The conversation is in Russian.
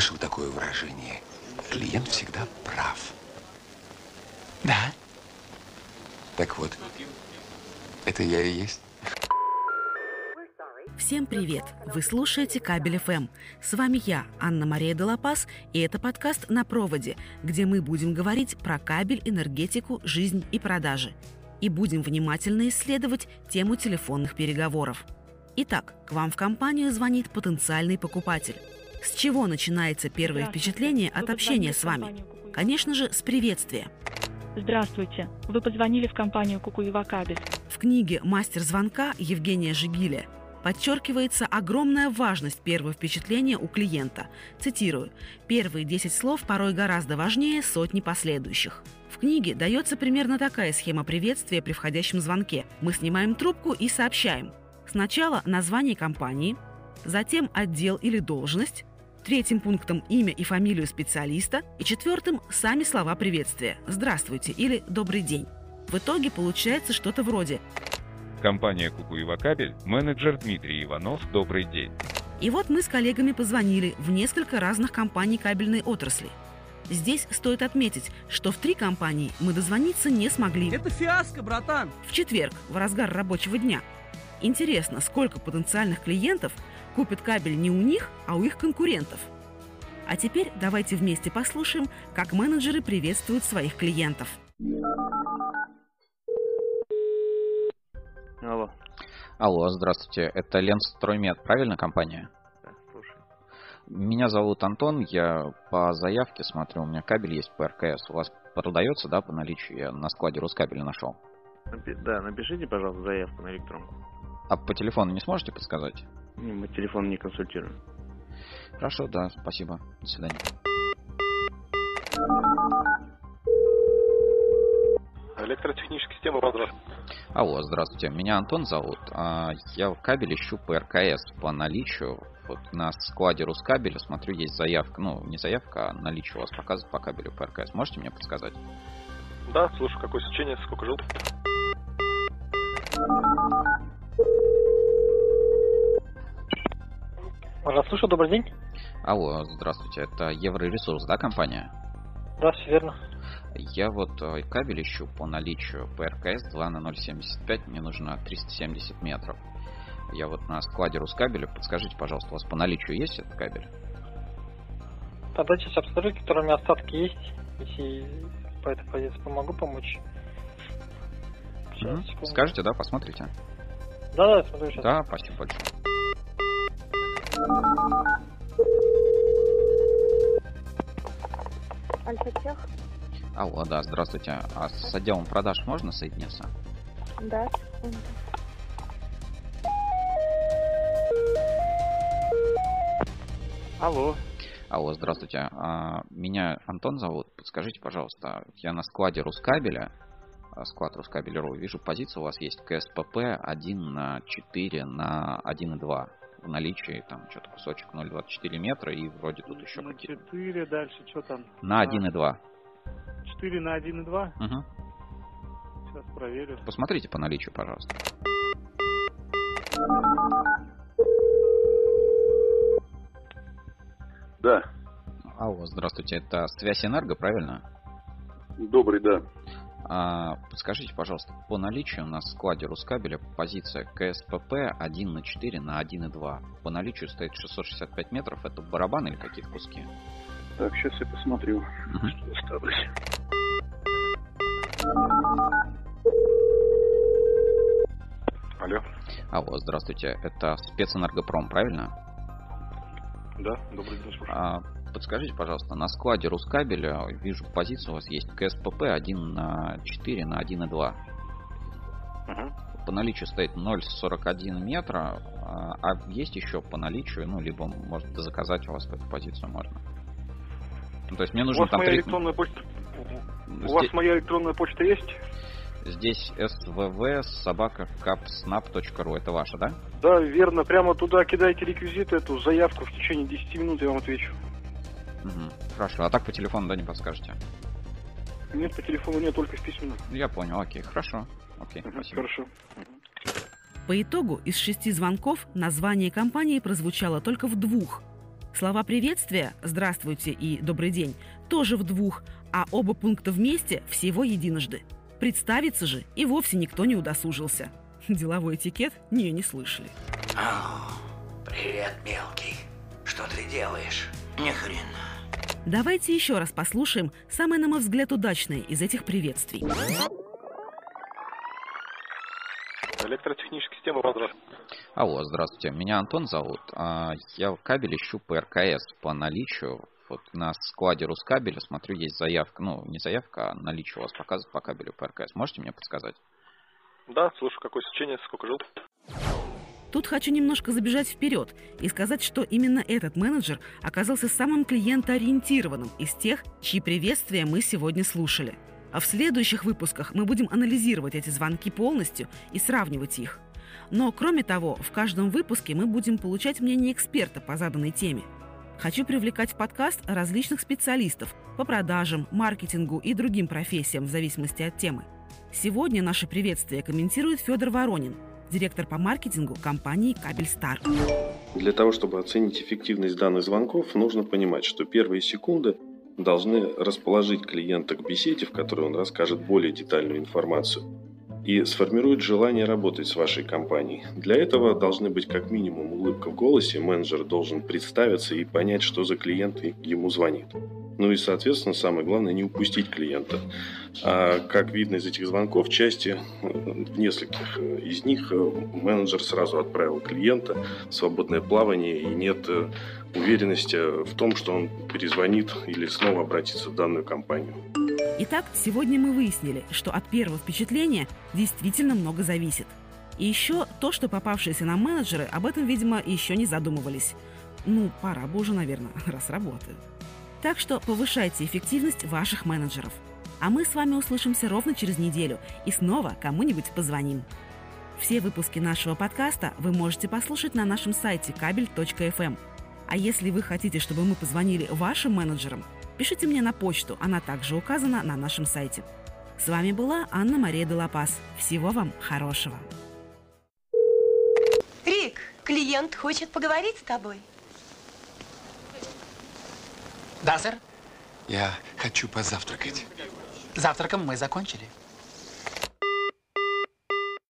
слышал такое выражение? Клиент всегда прав. Да. Так вот, это я и есть. Всем привет! Вы слушаете Кабель ФМ. С вами я, Анна-Мария Делопас, и это подкаст «На проводе», где мы будем говорить про кабель, энергетику, жизнь и продажи. И будем внимательно исследовать тему телефонных переговоров. Итак, к вам в компанию звонит потенциальный покупатель. С чего начинается первое впечатление от общения с вами? Конечно же, с приветствия. Здравствуйте. Вы позвонили в компанию Кукуева Кабель. В книге «Мастер звонка» Евгения Жигиля подчеркивается огромная важность первого впечатления у клиента. Цитирую. «Первые 10 слов порой гораздо важнее сотни последующих». В книге дается примерно такая схема приветствия при входящем звонке. Мы снимаем трубку и сообщаем. Сначала название компании, затем отдел или должность, третьим пунктом имя и фамилию специалиста и четвертым сами слова приветствия «Здравствуйте» или «Добрый день». В итоге получается что-то вроде Компания Кукуева Кабель, менеджер Дмитрий Иванов, добрый день. И вот мы с коллегами позвонили в несколько разных компаний кабельной отрасли. Здесь стоит отметить, что в три компании мы дозвониться не смогли. Это фиаско, братан! В четверг, в разгар рабочего дня. Интересно, сколько потенциальных клиентов купят кабель не у них, а у их конкурентов. А теперь давайте вместе послушаем, как менеджеры приветствуют своих клиентов. Алло. Алло, здравствуйте. Это Ленстроймет, правильно компания? Да, слушай. Меня зовут Антон, я по заявке смотрю, у меня кабель есть по РКС. У вас продается, да, по наличию? Я на складе Рускабеля нашел. Напи- Да, напишите, пожалуйста, заявку на электронку. А по телефону не сможете подсказать? Не, Мы телефон не консультируем. Хорошо, да, спасибо. До свидания. Электротехническая система возврат. Алло, здравствуйте. Меня Антон зовут. А, Я кабель ищу по РКС по наличию. Вот на складе Рускабеля, смотрю, есть заявка. Ну, не заявка, а наличие у вас показывает по кабелю по РКС. Можете мне подсказать? Да, слушаю, какое сечение, сколько жил? Можно слушаю, добрый день. Алло, здравствуйте. Это Евроресурс, да, компания? Да, все верно. Я вот э, кабель ищу по наличию по РКС 2 на 075, мне нужно 370 метров. Я вот на складе Рускабеля, подскажите, пожалуйста, у вас по наличию есть этот кабель? Да, дайте сейчас обсуждать, которые у меня остатки есть. Если по этой позиции помогу помочь. Сейчас, секунду. Скажете, да, посмотрите? Да, да, смотрю сейчас. Да, спасибо большое. Альфа-тех? Алло, да, здравствуйте. А с отделом продаж можно соединиться? Да, секунду. Алло. Алло, здравствуйте. А, Меня Антон зовут. Подскажите, пожалуйста, я на складе Рускабеля, а, склад Рускабель.ру, вижу позицию, у вас есть КСПП 1 на 4 на 1,2 в наличии, там что-то кусочек 0,24 метра и вроде тут еще На какие-то. 4, дальше что там? На 1,2. 4 на 1,2. Угу. Сейчас проверю. Посмотрите по наличию, пожалуйста. Да, Алло, здравствуйте, это Связь Энерго, правильно? добрый, да. А, подскажите, пожалуйста, по наличию на складе Рускабеля позиция КСПП 1 на 4 на 1,2. По наличию стоит 665 метров. Это барабан или какие-то куски? Так, сейчас я посмотрю, Мгм. что осталось. Алло. Алло, здравствуйте, это спецэнергопром, правильно? Да, добрый день, слушаю. А, подскажите, пожалуйста, на складе Рускабеля вижу позицию у вас есть КСПП 1 на 4 на 1,2. Мгм. По наличию стоит 0,41 метра, а а есть еще по наличию, ну, либо, может, заказать у вас эту позицию можно. Ну, то есть мне У нужно вас там моя три- электронная почта... У Здесь- вас моя электронная почта есть? Здесь svv собака capsnap.ru. Это ваша, да? Да, верно. Прямо туда кидайте реквизиты, эту заявку. В течение 10 минут я вам отвечу. Мгм. Хорошо. А так по телефону, да, не подскажете? Нет, по телефону нет, только в письменном. Я понял. Окей, хорошо. Окей, Мгм, спасибо. Хорошо. По итогу из шести звонков название компании прозвучало только в двух. Слова приветствия «здравствуйте» и «добрый день» тоже в двух, а оба пункта вместе всего единожды. Представиться же и вовсе никто не удосужился. Деловой этикет? Не, не слышали. О, привет, мелкий. Что ты делаешь? Ни хрена. Давайте еще раз послушаем самое, на мой взгляд, удачное из этих приветствий. Электротехническая система, возврат. Алло, здравствуйте. Меня Антон зовут. А, Я кабель ищу по РКС по наличию. Вот на складе Рускабеля, смотрю, есть заявка. Ну, не заявка, а наличие у вас показывает по кабелю по РКС. Можете мне подсказать? Да, слушаю, какое сечение, сколько жил? Тут хочу немножко забежать вперед и сказать, что именно этот менеджер оказался самым клиентоориентированным из тех, чьи приветствия мы сегодня слушали. А в следующих выпусках мы будем анализировать эти звонки полностью и сравнивать их. Но, кроме того, в каждом выпуске мы будем получать мнение эксперта по заданной теме. Хочу привлекать в подкаст различных специалистов по продажам, маркетингу и другим профессиям в зависимости от темы. Сегодня наше приветствие комментирует Федор Воронин, директор по маркетингу компании «Кабель Стар». Для того, чтобы оценить эффективность данных звонков, нужно понимать, что первые секунды должны расположить клиента к беседе, в которой он расскажет более детальную информацию, и сформирует желание работать с вашей компанией. Для этого должны быть как минимум улыбка в голосе, менеджер должен представиться и понять, что за клиент ему звонит. Ну и, соответственно, самое главное, не упустить клиента. А как видно из этих звонков, части, в нескольких из них менеджер сразу отправил клиента в свободное плавание и нет уверенности в том, что он перезвонит или снова обратится в данную компанию. Итак, сегодня мы выяснили, что от первого впечатления действительно много зависит. И еще то, что попавшиеся нам менеджеры об этом, видимо, еще не задумывались. Ну, пора бы уже, наверное, раз работают. Так что повышайте эффективность ваших менеджеров. А мы с вами услышимся ровно через неделю и снова кому-нибудь позвоним. Все выпуски нашего подкаста вы можете послушать на нашем сайте кабель.фм. А если вы хотите, чтобы мы позвонили вашим менеджерам, пишите мне на почту, она также указана на нашем сайте. С вами была Анна Мария Делапас. Всего вам хорошего. Рик, клиент хочет поговорить с тобой. Да, сэр? Я хочу позавтракать. Завтраком мы закончили.